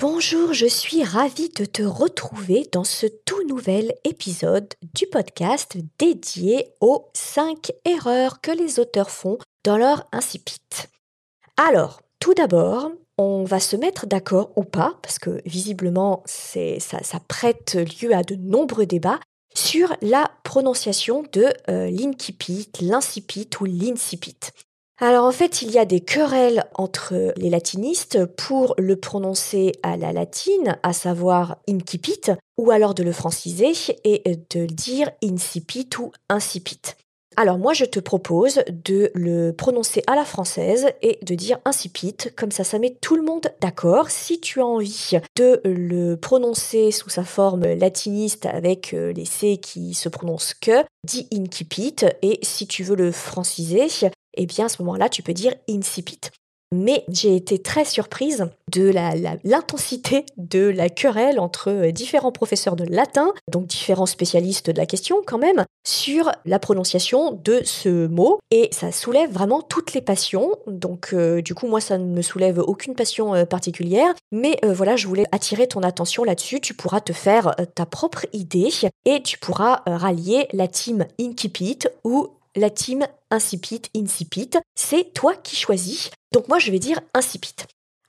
Bonjour, je suis ravie de te retrouver dans ce tout nouvel épisode du podcast dédié aux 5 erreurs que les auteurs font dans leur incipit. Alors, tout d'abord, on va se mettre d'accord ou pas, parce que visiblement ça, prête lieu à de nombreux débats, sur la prononciation de euh, l'incipit, l'incipit ou l'incipit. Alors en fait, il y a des querelles entre les latinistes pour le prononcer à la latine, à savoir incipit, ou alors de le franciser et de dire incipit ou incipit. Alors moi je te propose de le prononcer à la française et de dire incipit, comme ça ça met tout le monde d'accord. Si tu as envie de le prononcer sous sa forme latiniste avec euh, les C qui se prononcent que, dis incipit et si tu veux le franciser, eh bien à ce moment-là, tu peux dire incipit. Mais j'ai été très surprise de l'intensité de la querelle entre euh, différents professeurs de latin, donc différents spécialistes de la question quand même, sur la prononciation de ce mot. Et ça soulève vraiment toutes les passions. Donc euh, du coup, moi, ça ne me soulève aucune passion euh, particulière. Mais voilà, je voulais attirer ton attention là-dessus. Tu pourras te faire ta propre idée et tu pourras rallier la team Incipit ou la team insipid, insipid, c'est toi qui choisis. Donc moi je vais dire insipid.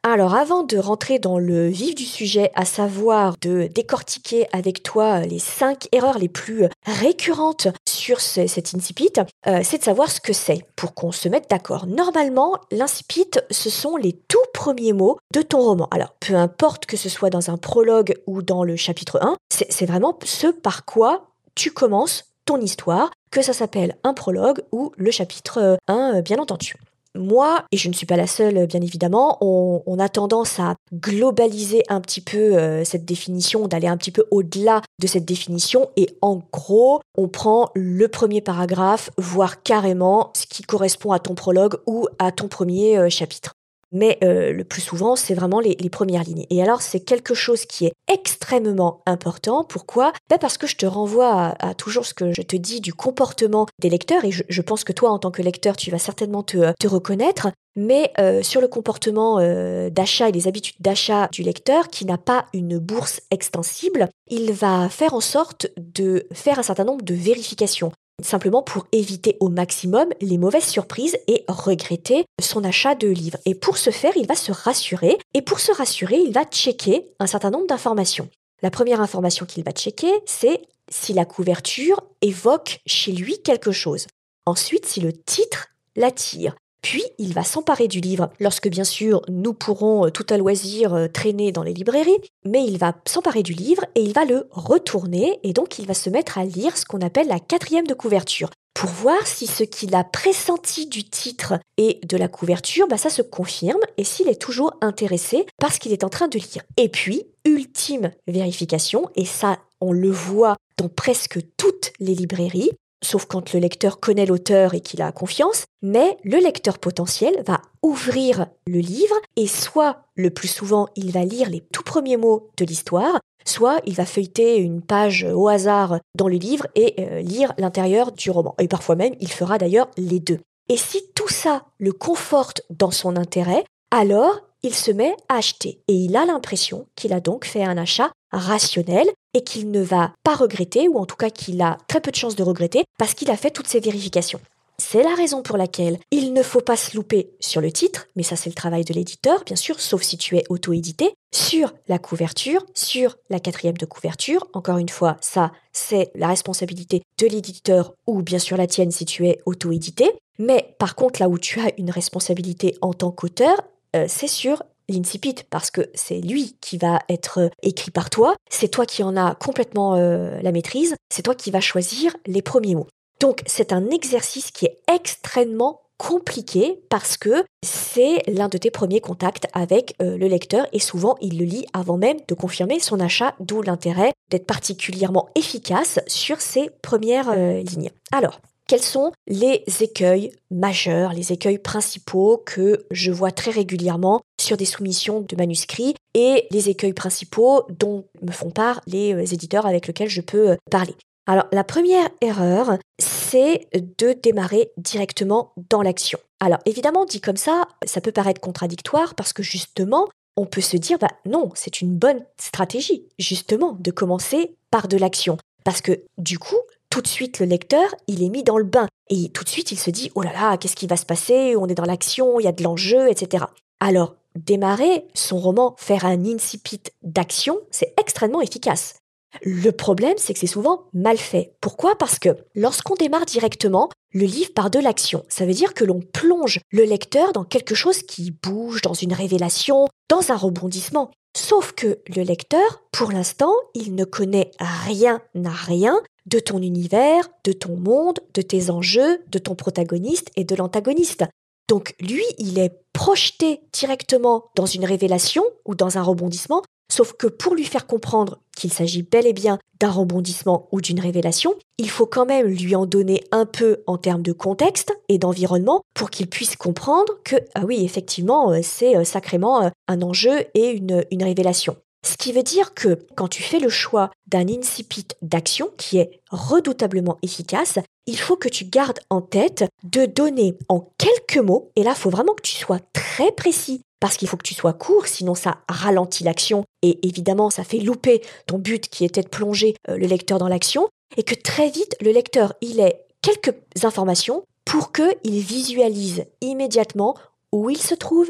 Alors avant de rentrer dans le vif du sujet, à savoir de décortiquer avec toi les cinq erreurs les plus récurrentes sur cet incipit, euh, c'est de savoir ce que c'est pour qu'on se mette d'accord. Normalement, l'incipit, ce sont les tout premiers mots de ton roman. Alors peu importe que ce soit dans un prologue ou dans le chapitre 1, c'est vraiment ce par quoi tu commences ton histoire, que ça s'appelle un prologue ou le chapitre 1, euh, bien entendu. Moi, et je ne suis pas la seule bien évidemment, on, a tendance à globaliser un petit peu euh, cette définition, d'aller un petit peu au-delà de cette définition et en gros, on prend le premier paragraphe, voire carrément ce qui correspond à ton prologue ou à ton premier euh, chapitre mais euh, le plus souvent, c'est vraiment les, premières lignes. Et alors, c'est quelque chose qui est extrêmement important. Pourquoi? Ben Parce que je te renvoie à, toujours ce que je te dis du comportement des lecteurs, et je, pense que toi, en tant que lecteur, tu vas certainement te, reconnaître. Mais euh, sur le comportement euh, d'achat et les habitudes d'achat du lecteur qui n'a pas une bourse extensible, il va faire en sorte de faire un certain nombre de vérifications simplement pour éviter au maximum les mauvaises surprises et regretter son achat de livres. Et pour ce faire, il va se rassurer, et pour se rassurer, il va checker un certain nombre d'informations. La première information qu'il va checker, c'est si la couverture évoque chez lui quelque chose. Ensuite, si le titre l'attire. Puis il va s'emparer du livre lorsque bien sûr nous pourrons euh, tout à loisir euh, traîner dans les librairies, mais il va s'emparer du livre et il va le retourner et donc il va se mettre à lire ce qu'on appelle la quatrième de couverture pour voir si ce qu'il a pressenti du titre et de la couverture, bah ça se confirme et s'il est toujours intéressé parce qu'il est en train de lire. Et puis, ultime vérification, et ça on le voit dans presque toutes les librairies, sauf quand le lecteur connaît l'auteur et qu'il a confiance, mais le lecteur potentiel va ouvrir le livre et soit le plus souvent il va lire les tout premiers mots de l'histoire, soit il va feuilleter une page au hasard dans le livre et euh, lire l'intérieur du roman. Et parfois même il fera d'ailleurs les deux. Et si tout ça le conforte dans son intérêt, alors il se met à acheter et il a l'impression qu'il a donc fait un achat rationnel et qu'il ne va pas regretter, ou en tout cas qu'il a très peu de chances de regretter, parce qu'il a fait toutes ces vérifications. C'est la raison pour laquelle il ne faut pas se louper sur le titre, mais ça c'est le travail de l'éditeur, bien sûr, sauf si tu es auto-édité, sur la couverture, sur la quatrième de couverture. Encore une fois, ça c'est la responsabilité de l'éditeur ou bien sûr la tienne si tu es auto-édité. Mais par contre, là où tu as une responsabilité en tant qu'auteur, euh, c'est sur l'incipit parce que c'est lui qui va être euh, écrit par toi, c'est toi qui en as complètement euh, la maîtrise, c'est toi qui vas choisir les premiers mots. Donc c'est un exercice qui est extrêmement compliqué parce que c'est l'un de tes premiers contacts avec le lecteur et souvent il le lit avant même de confirmer son achat, d'où l'intérêt d'être particulièrement efficace sur ces premières lignes. Alors, quels sont les écueils majeurs, les écueils principaux que je vois très régulièrement sur des soumissions de manuscrits et les écueils principaux dont me font part les euh, éditeurs avec lesquels je peux euh, parler? Alors, la première erreur, c'est de démarrer directement dans l'action. Alors, évidemment, dit comme ça, ça peut paraître contradictoire parce que justement, on peut se dire, bah non, c'est une bonne stratégie, justement, de commencer par de l'action. Parce que du coup, tout de suite le lecteur, il est mis dans le bain. Et tout de suite, il se dit, oh là là, qu'est-ce qui va se passer? On est dans l'action, il y a de l'enjeu, etc. Alors, démarrer son roman, faire un incipit d'action, c'est extrêmement efficace. Le problème, c'est que c'est souvent mal fait. Pourquoi? Parce que lorsqu'on démarre directement, le livre part de l'action. Ça veut dire que l'on plonge le lecteur dans quelque chose qui bouge, dans une révélation, dans un rebondissement. Sauf que le lecteur, pour l'instant, il ne connaît rien à rien de ton univers, de ton monde, de tes enjeux, de ton protagoniste et de l'antagoniste. Donc lui, il est projeté directement dans une révélation ou dans un rebondissement, sauf que pour lui faire comprendre qu'il s'agit bel et bien d'un rebondissement ou d'une révélation, il faut quand même lui en donner un peu en termes de contexte et d'environnement pour qu'il puisse comprendre que, ah oui, effectivement, euh, c'est euh, sacrément euh, un enjeu et une, une révélation. Ce qui veut dire que quand tu fais le choix d'un incipit d'action qui est redoutablement efficace, il faut que tu gardes en tête de donner en quelques mots, et là, il faut vraiment que tu sois très précis parce qu'il faut que tu sois court, sinon ça ralentit l'action. Et évidemment ça fait louper ton but qui était de plonger euh, le lecteur dans l'action. Et que très vite le lecteur il ait quelques informations pour qu'il visualise immédiatement où il se trouve,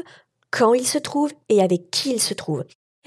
quand il se trouve et avec qui il se trouve.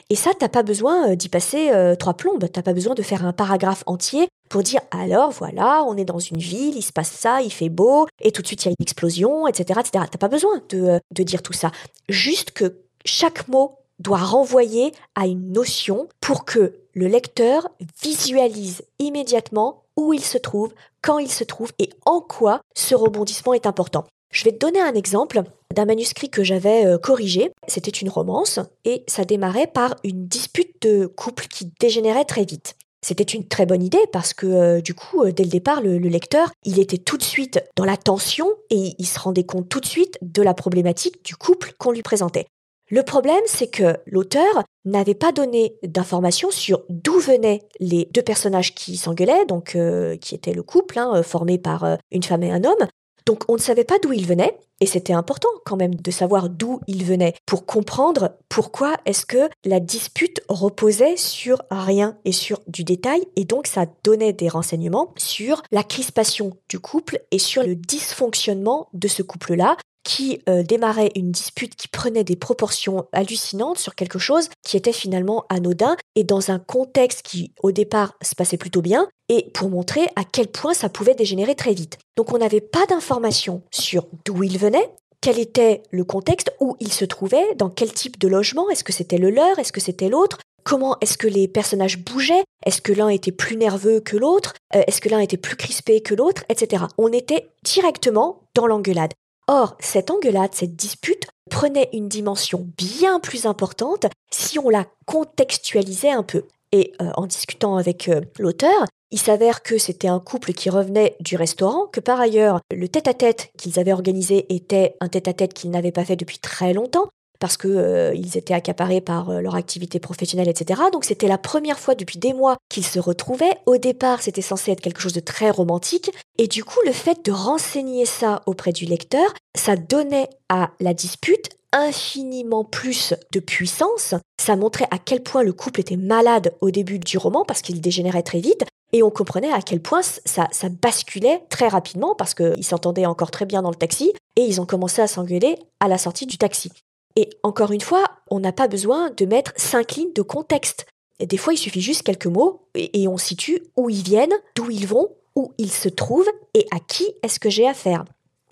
Et ça, t'as pas besoin euh, d'y passer euh, trois plombes, t'as pas besoin de faire un paragraphe entier pour dire alors voilà, on est dans une ville, il se passe ça, il fait beau, et tout de suite il y a une explosion, etc. etc. T'as pas besoin de, euh, de dire tout ça. Juste que chaque mot doit renvoyer à une notion pour que le lecteur visualise immédiatement où il se trouve, quand il se trouve et en quoi ce rebondissement est important. Je vais te donner un exemple d'un manuscrit que j'avais euh, corrigé. C'était une romance et ça démarrait par une dispute de couple qui dégénérait très vite. C'était une très bonne idée parce que euh, du coup, euh, dès le départ, le, lecteur, il était tout de suite dans la tension et il se rendait compte tout de suite de la problématique du couple qu'on lui présentait. Le problème, c'est que l'auteur n'avait pas donné d'informations sur d'où venaient les deux personnages qui s'engueulaient, donc qui étaient le couple, hein, formé par une femme et un homme, donc on ne savait pas d'où il venait, et c'était important quand même de savoir d'où il venait pour comprendre pourquoi est-ce que la dispute reposait sur rien et sur du détail, et donc ça donnait des renseignements sur la crispation du couple et sur le dysfonctionnement de ce couple-là, qui euh, démarrait une dispute qui prenait des proportions hallucinantes sur quelque chose qui était finalement anodin et dans un contexte qui au départ se passait plutôt bien et pour montrer à quel point ça pouvait dégénérer très vite. Donc on n'avait pas d'informations sur d'où il venait, quel était le contexte, où il se trouvait, dans quel type de logement, est-ce que c'était le leur, est-ce que c'était l'autre, comment est-ce que les personnages bougeaient, est-ce que l'un était plus nerveux que l'autre, euh, est-ce que l'un était plus crispé que l'autre, etc. On était directement dans l'engueulade. Or, cette engueulade, cette dispute prenait une dimension bien plus importante si on la contextualisait un peu. Et euh, en discutant avec euh, l'auteur, il s'avère que c'était un couple qui revenait du restaurant, que par ailleurs, le tête-à-tête qu'ils avaient organisé était un tête-à-tête qu'ils n'avaient pas fait depuis très longtemps, parce qu'ils euh, étaient accaparés par euh, leur activité professionnelle, etc. Donc c'était la première fois depuis des mois qu'ils se retrouvaient. Au départ, c'était censé être quelque chose de très romantique, et du coup, le fait de renseigner ça auprès du lecteur, ça donnait à la dispute infiniment plus de puissance. Ça montrait à quel point le couple était malade au début du roman parce qu'il dégénérait très vite. Et on comprenait à quel point ça, ça basculait très rapidement parce qu'ils s'entendaient encore très bien dans le taxi et ils ont commencé à s'engueuler à la sortie du taxi. Et encore une fois, on n'a pas besoin de mettre cinq lignes de contexte. des fois, il suffit juste quelques mots et, on situe où ils viennent, d'où ils vont, où ils se trouvent et à qui est-ce que j'ai affaire.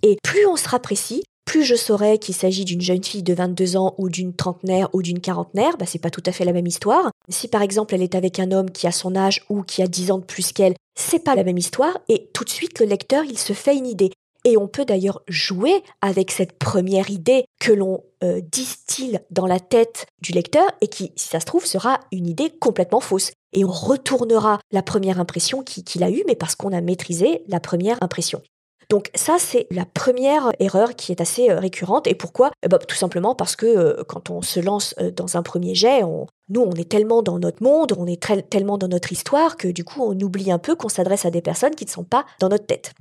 Et plus on sera précis, plus je saurai qu'il s'agit d'une jeune fille de 22 ans ou d'une trentenaire ou d'une quarantenaire, bah c'est pas tout à fait la même histoire. Si par exemple elle est avec un homme qui a son âge ou qui a 10 ans de plus qu'elle, c'est pas la même histoire et tout de suite le lecteur il se fait une idée. Et on peut d'ailleurs jouer avec cette première idée que l'on euh, distille dans la tête du lecteur et qui, si ça se trouve, sera une idée complètement fausse. Et on retournera la première impression qu'il a eue, mais parce qu'on a maîtrisé la première impression. Donc ça, c'est la première erreur qui est assez euh, récurrente. Et pourquoi? Eh ben, Tout simplement parce que euh, quand on se lance dans un premier jet, nous, on est tellement dans notre monde, on est tellement dans notre histoire que du coup, on oublie un peu qu'on s'adresse à des personnes qui ne sont pas dans notre tête.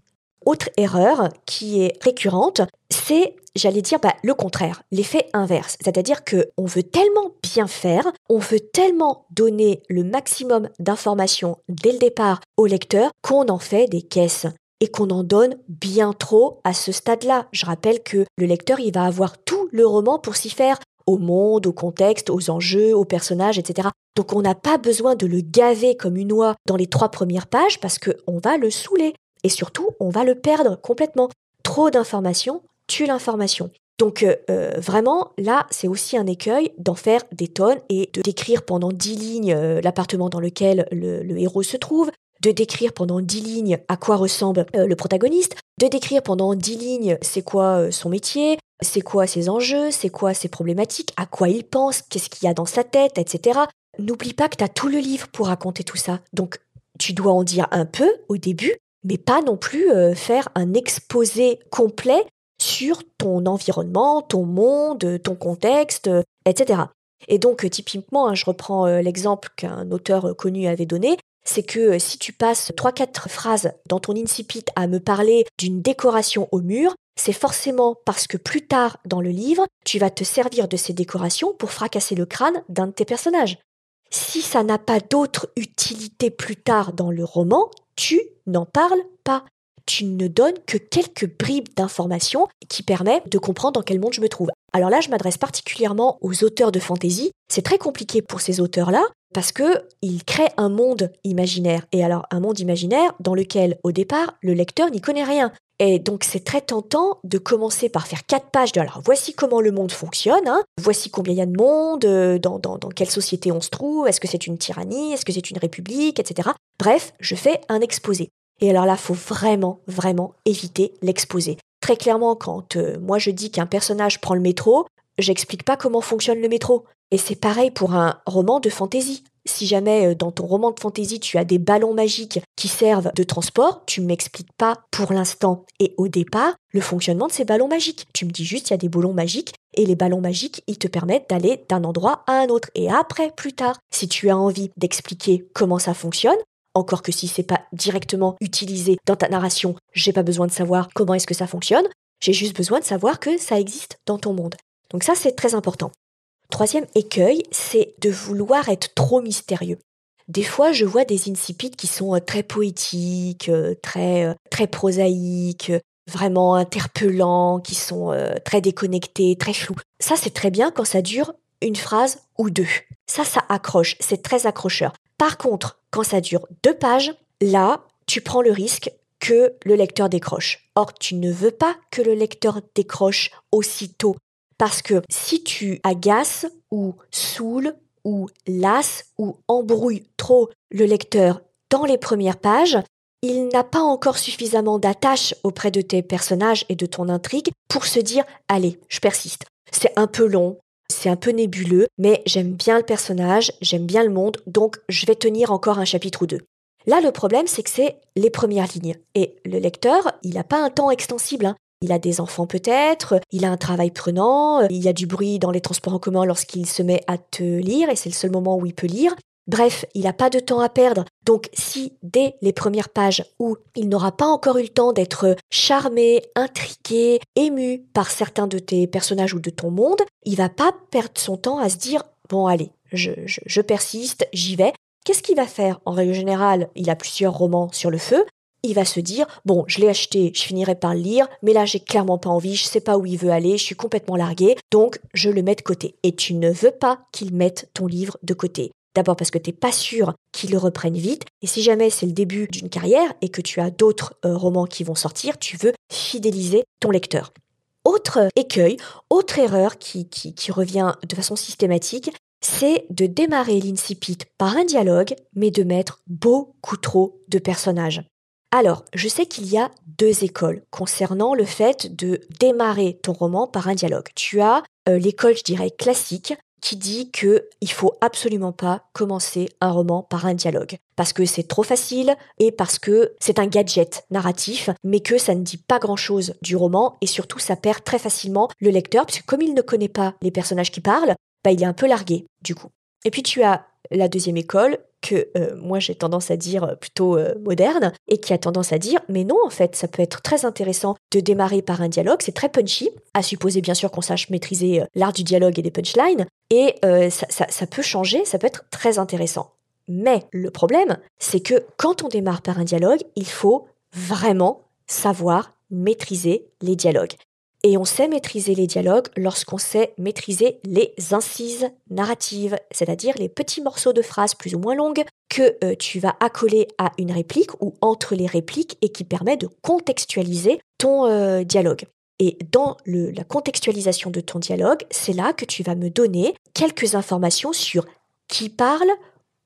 Autre erreur qui est récurrente, c'est, j'allais dire, bah, le contraire, l'effet inverse. C'est-à-dire qu'on veut tellement bien faire, on veut tellement donner le maximum d'informations dès le départ au lecteur qu'on en fait des caisses et qu'on en donne bien trop à ce stade-là. Je rappelle que le lecteur, il va avoir tout le roman pour s'y faire, au monde, au contexte, aux enjeux, aux personnages, etc. Donc on n'a pas besoin de le gaver comme une oie dans les trois premières pages parce qu'on va le saouler. Et surtout, on va le perdre complètement. Trop d'informations tue l'information. Donc euh, euh, vraiment, là, c'est aussi un écueil d'en faire des tonnes et de décrire pendant dix lignes euh, l'appartement dans lequel le, héros se trouve, de décrire pendant dix lignes à quoi ressemble le protagoniste, de décrire pendant dix lignes c'est quoi son métier, c'est quoi ses enjeux, c'est quoi ses problématiques, à quoi il pense, qu'est-ce qu'il y a dans sa tête, etc. N'oublie pas que tu as tout le livre pour raconter tout ça. Donc tu dois en dire un peu au début, mais pas non plus euh, faire un exposé complet sur ton environnement, ton monde, ton contexte, etc. Et donc, typiquement, hein, je reprends l'exemple qu'un auteur connu avait donné, c'est que euh, si tu passes 3-4 phrases dans ton incipit à me parler d'une décoration au mur, c'est forcément parce que plus tard dans le livre, tu vas te servir de ces décorations pour fracasser le crâne d'un de tes personnages. Si ça n'a pas d'autre utilité plus tard dans le roman, tu n'en parles pas. Tu ne donnes que quelques bribes d'informations qui permettent de comprendre dans quel monde je me trouve. Alors là, je m'adresse particulièrement aux auteurs de fantasy. C'est très compliqué pour ces auteurs-là parce que ils créent un monde imaginaire. Et alors un monde imaginaire dans lequel au départ le lecteur n'y connaît rien. Et donc c'est très tentant de commencer par faire quatre pages de alors voici comment le monde fonctionne, hein. voici combien il y a de monde, euh, dans, dans, dans quelle société on se trouve, est-ce que c'est une tyrannie, est-ce que c'est une république, etc. Bref, je fais un exposé. Et alors là, faut vraiment, vraiment éviter l'exposé. Très clairement, quand euh, moi je dis qu'un personnage prend le métro, j'explique pas comment fonctionne le métro. Et c'est pareil pour un roman de fantaisie. Si jamais euh, dans ton roman de fantaisie tu as des ballons magiques qui servent de transport, tu m'expliques pas pour l'instant et au départ le fonctionnement de ces ballons magiques. Tu me dis juste il y a des ballons magiques et les ballons magiques ils te permettent d'aller d'un endroit à un autre. Et après, plus tard, si tu as envie d'expliquer comment ça fonctionne, encore que si c'est pas directement utilisé dans ta narration, j'ai pas besoin de savoir comment est-ce que ça fonctionne, j'ai juste besoin de savoir que ça existe dans ton monde. Donc ça c'est très important. Troisième écueil, c'est de vouloir être trop mystérieux. Des fois, je vois des incipits qui sont euh, très poétiques, euh, très, euh, très prosaïques, vraiment interpellants, qui sont très déconnectés, très flous. Ça, c'est très bien quand ça dure une phrase ou deux. Ça, ça accroche, c'est très accrocheur. Par contre, quand ça dure deux pages, là, tu prends le risque que le lecteur décroche. Or, tu ne veux pas que le lecteur décroche aussitôt parce que si tu agaces ou saoules ou lasses ou embrouilles trop le lecteur dans les premières pages, il n'a pas encore suffisamment d'attache auprès de tes personnages et de ton intrigue pour se dire allez, je persiste. C'est un peu long, c'est un peu nébuleux, mais j'aime bien le personnage, j'aime bien le monde, donc je vais tenir encore un chapitre ou deux. Là, le problème, c'est que c'est les premières lignes. Et le lecteur, il n'a pas un temps extensible. Hein. Il a des enfants peut-être, il a un travail prenant, il y a du bruit dans les transports en commun lorsqu'il se met à te lire et c'est le seul moment où il peut lire. Bref, il n'a pas de temps à perdre. Donc si dès les premières pages où il n'aura pas encore eu le temps d'être charmé, intrigué, ému par certains de tes personnages ou de ton monde, il va pas perdre son temps à se dire bon allez, je, je persiste, j'y vais. Qu'est-ce qu'il va faire? En règle générale, il a plusieurs romans sur le feu il va se dire bon, je l'ai acheté, je finirai par le lire, mais là j'ai clairement pas envie, je sais pas où il veut aller, je suis complètement largué, donc je le mets de côté. Et tu ne veux pas qu'il mette ton livre de côté. D'abord parce que tu n'es pas sûr qu'il le reprenne vite, et si jamais c'est le début d'une carrière et que tu as d'autres euh, romans qui vont sortir, tu veux fidéliser ton lecteur. Autre écueil, autre erreur qui, qui, qui revient de façon systématique, c'est de démarrer l'incipit par un dialogue, mais de mettre beaucoup trop de personnages. Alors, je sais qu'il y a deux écoles concernant le fait de démarrer ton roman par un dialogue. Tu as euh, l'école, je dirais, classique, qui dit que il faut absolument pas commencer un roman par un dialogue parce que c'est trop facile et parce que c'est un gadget narratif mais que ça ne dit pas grand-chose du roman et surtout ça perd très facilement le lecteur puisque comme il ne connaît pas les personnages qui parlent, bah il est un peu largué du coup. Et puis tu as la deuxième école que euh, moi j'ai tendance à dire euh, plutôt euh, moderne et qui a tendance à dire mais non en fait ça peut être très intéressant de démarrer par un dialogue, c'est très punchy, à supposer bien sûr qu'on sache maîtriser l'art du dialogue et des punchlines et ça, ça peut changer, ça peut être très intéressant. Mais le problème c'est que quand on démarre par un dialogue, il faut vraiment savoir maîtriser les dialogues. Et on sait maîtriser les dialogues lorsqu'on sait maîtriser les incises narratives, c'est-à-dire les petits morceaux de phrases plus ou moins longues que euh, tu vas accoler à une réplique ou entre les répliques et qui permet de contextualiser ton euh, dialogue. Et dans la contextualisation de ton dialogue, c'est là que tu vas me donner quelques informations sur qui parle,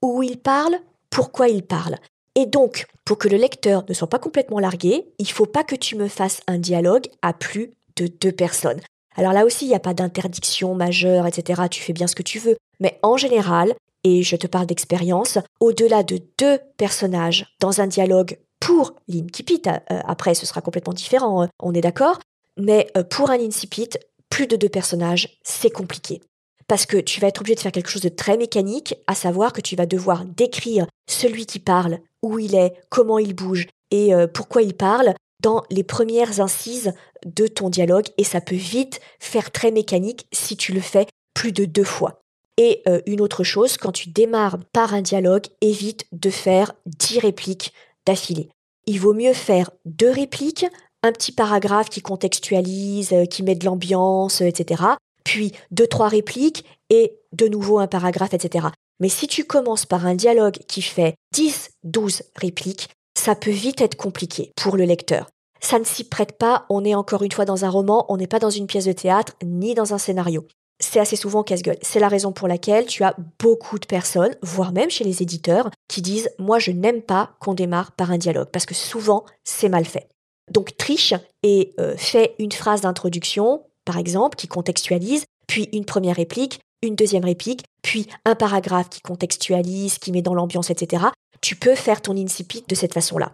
où il parle, pourquoi il parle. Et donc, pour que le lecteur ne soit pas complètement largué, il ne faut pas que tu me fasses un dialogue à plus de deux personnes. Alors là aussi, il n'y a pas d'interdiction majeure, etc. Tu fais bien ce que tu veux. Mais en général, et je te parle d'expérience, au-delà de deux personnages dans un dialogue pour l'incipit, euh, après ce sera complètement différent, hein, on est d'accord, mais euh, pour un incipit, plus de deux personnages, c'est compliqué. Parce que tu vas être obligé de faire quelque chose de très mécanique, à savoir que tu vas devoir décrire celui qui parle, où il est, comment il bouge et euh, pourquoi il parle, dans les premières incises de ton dialogue et ça peut vite faire très mécanique si tu le fais plus de deux fois. Et euh, une autre chose, quand tu démarres par un dialogue, évite de faire dix répliques d'affilée. Il vaut mieux faire deux répliques, un petit paragraphe qui contextualise, euh, qui met de l'ambiance, etc. Puis deux, trois répliques et de nouveau un paragraphe, etc. Mais si tu commences par un dialogue qui fait 10, 12 répliques, ça peut vite être compliqué pour le lecteur. Ça ne s'y prête pas, on est encore une fois dans un roman, on n'est pas dans une pièce de théâtre, ni dans un scénario. C'est assez souvent casse-gueule. C'est la raison pour laquelle tu as beaucoup de personnes, voire même chez les éditeurs, qui disent Moi, je n'aime pas qu'on démarre par un dialogue, parce que souvent, c'est mal fait. Donc, triche et euh, fais une phrase d'introduction, par exemple, qui contextualise, puis une première réplique, une deuxième réplique, puis un paragraphe qui contextualise, qui met dans l'ambiance, etc tu peux faire ton incipit de cette façon-là.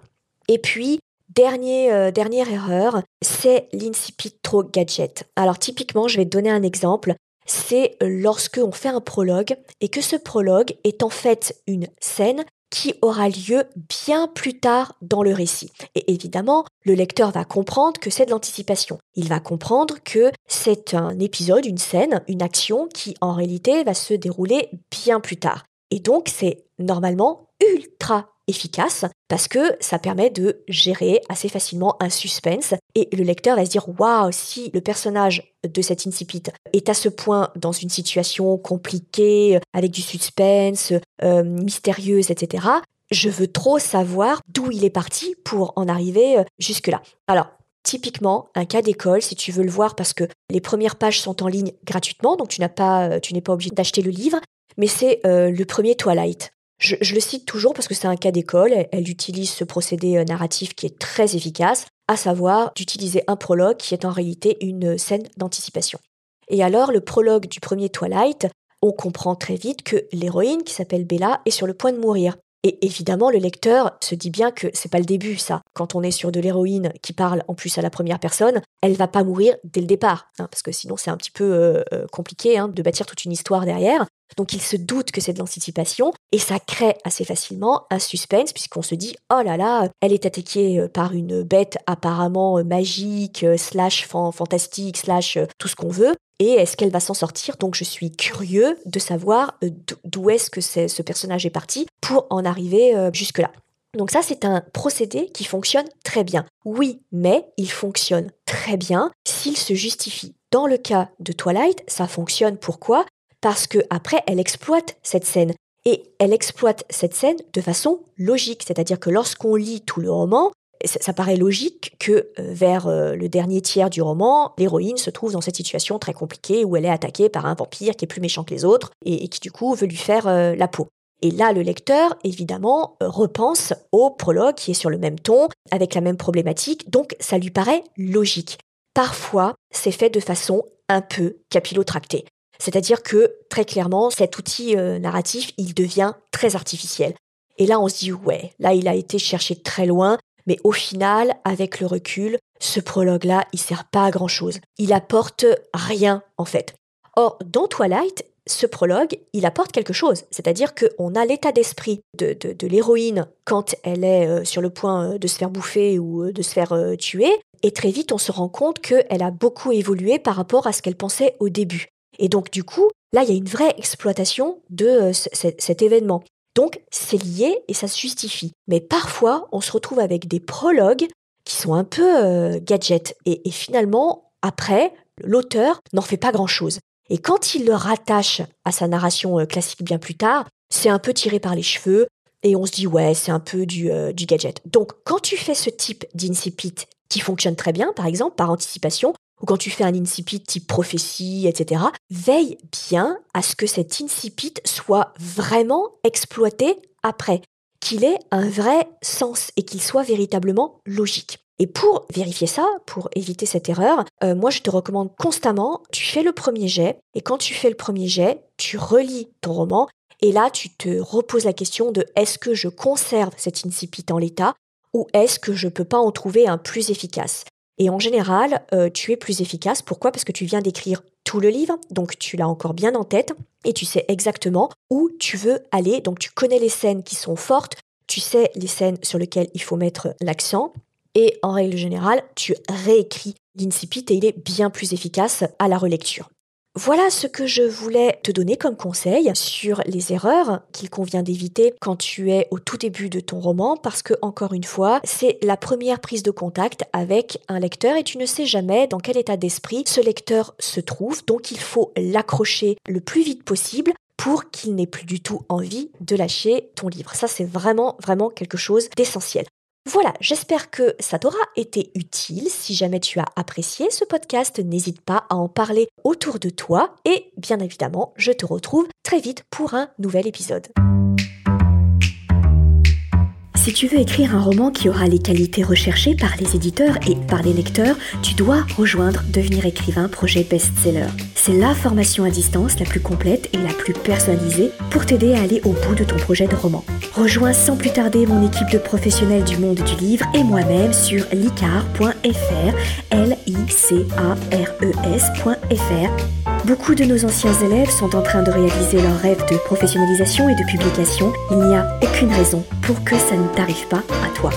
Et puis, dernier, euh, dernière erreur, c'est l'incipit trop gadget. Alors typiquement, je vais te donner un exemple. C'est lorsque on fait un prologue et que ce prologue est en fait une scène qui aura lieu bien plus tard dans le récit. Et évidemment, le lecteur va comprendre que c'est de l'anticipation. Il va comprendre que c'est un épisode, une scène, une action qui en réalité va se dérouler bien plus tard. Et donc, c'est normalement ultra efficace parce que ça permet de gérer assez facilement un suspense et le lecteur va se dire waouh si le personnage de cet incipit est à ce point dans une situation compliquée avec du suspense euh, mystérieuse etc je veux trop savoir d'où il est parti pour en arriver euh, jusque là alors Typiquement, un cas d'école, si tu veux le voir, parce que les premières pages sont en ligne gratuitement, donc tu n'as pas, euh, tu n'es pas obligé d'acheter le livre, mais c'est le premier Twilight. Je, le cite toujours parce que c'est un cas d'école. Elle, utilise ce procédé euh, narratif qui est très efficace, à savoir d'utiliser un prologue qui est en réalité une scène d'anticipation. Et alors, le prologue du premier Twilight, on comprend très vite que l'héroïne, qui s'appelle Bella, est sur le point de mourir. Et évidemment, le lecteur se dit bien que c'est pas le début, ça. Quand on est sur de l'héroïne qui parle en plus à la première personne, elle va pas mourir dès le départ, hein, parce que sinon c'est un petit peu euh, euh, compliqué hein, de bâtir toute une histoire derrière. Donc il se doute que c'est de l'anticipation et ça crée assez facilement un suspense puisqu'on se dit oh là là, elle est attaquée euh, par une bête apparemment magique, slash fantastique, slash tout ce qu'on veut. Et est-ce qu'elle va s'en sortir? Donc je suis curieux de savoir d'où est-ce que ce personnage est parti pour en arriver jusque-là. Donc ça, c'est un procédé qui fonctionne très bien. Oui, mais il fonctionne très bien s'il se justifie. Dans le cas de Twilight, ça fonctionne pourquoi? Parce que après, elle exploite cette scène. Et elle exploite cette scène de façon logique, c'est-à-dire que lorsqu'on lit tout le roman, ça, paraît logique que euh, vers euh, le dernier tiers du roman, l'héroïne se trouve dans cette situation très compliquée où elle est attaquée par un vampire qui est plus méchant que les autres et, qui du coup veut lui faire euh, la peau. Et là, le lecteur, évidemment, repense au prologue qui est sur le même ton, avec la même problématique, donc ça lui paraît logique. Parfois, c'est fait de façon un peu capillotractée. C'est-à-dire que, très clairement, cet outil euh, narratif, il devient très artificiel. Et là, on se dit, ouais, là, il a été cherché très loin, mais au final, avec le recul, ce prologue-là, il sert pas à grand-chose. Il apporte rien, en fait. Or, dans Twilight, ce prologue, il apporte quelque chose. C'est-à-dire qu'on a l'état d'esprit de, de, l'héroïne quand elle est euh, sur le point euh, de se faire bouffer ou de se faire tuer. Et très vite, on se rend compte qu'elle a beaucoup évolué par rapport à ce qu'elle pensait au début. Et donc, du coup, là, il y a une vraie exploitation de cet événement. Donc, c'est lié et ça se justifie. Mais parfois, on se retrouve avec des prologues qui sont un peu gadgets. Et, finalement, après, l'auteur n'en fait pas grand-chose. Et quand il le rattache à sa narration euh, classique bien plus tard, c'est un peu tiré par les cheveux et on se dit ouais, c'est un peu du, euh, du gadget. Donc quand tu fais ce type d'incipit qui fonctionne très bien, par exemple, par anticipation, ou quand tu fais un incipit type prophétie, etc., veille bien à ce que cet incipit soit vraiment exploité après, qu'il ait un vrai sens et qu'il soit véritablement logique. Et pour vérifier ça, pour éviter cette erreur, euh, moi je te recommande constamment, tu fais le premier jet, et quand tu fais le premier jet, tu relis ton roman, et là tu te reposes la question de est-ce que je conserve cet incipit en l'état, ou est-ce que je peux pas en trouver un plus efficace? Et en général, euh, tu es plus efficace. Pourquoi? Parce que tu viens d'écrire tout le livre, donc tu l'as encore bien en tête, et tu sais exactement où tu veux aller, donc tu connais les scènes qui sont fortes, tu sais les scènes sur lesquelles il faut mettre l'accent, et en règle générale, tu réécris l'incipit et il est bien plus efficace à la relecture. Voilà ce que je voulais te donner comme conseil sur les erreurs qu'il convient d'éviter quand tu es au tout début de ton roman parce que, encore une fois, c'est la première prise de contact avec un lecteur et tu ne sais jamais dans quel état d'esprit ce lecteur se trouve, donc il faut l'accrocher le plus vite possible pour qu'il n'ait plus du tout envie de lâcher ton livre. Ça, c'est vraiment, vraiment quelque chose d'essentiel. Voilà, j'espère que ça t'aura été utile. Si jamais tu as apprécié ce podcast, n'hésite pas à en parler autour de toi et bien évidemment, je te retrouve très vite pour un nouvel épisode. Si tu veux écrire un roman qui aura les qualités recherchées par les éditeurs et par les lecteurs, tu dois rejoindre Devenir écrivain projet best-seller. C'est la formation à distance la plus complète et la plus personnalisée pour t'aider à aller au bout de ton projet de roman. Rejoins sans plus tarder mon équipe de professionnels du monde du livre et moi-même sur licar.fr, l i c a r e s.fr Beaucoup de nos anciens élèves sont en train de réaliser leur rêve de professionnalisation et de publication. Il n'y a aucune raison pour que ça ne t'arrive pas à toi.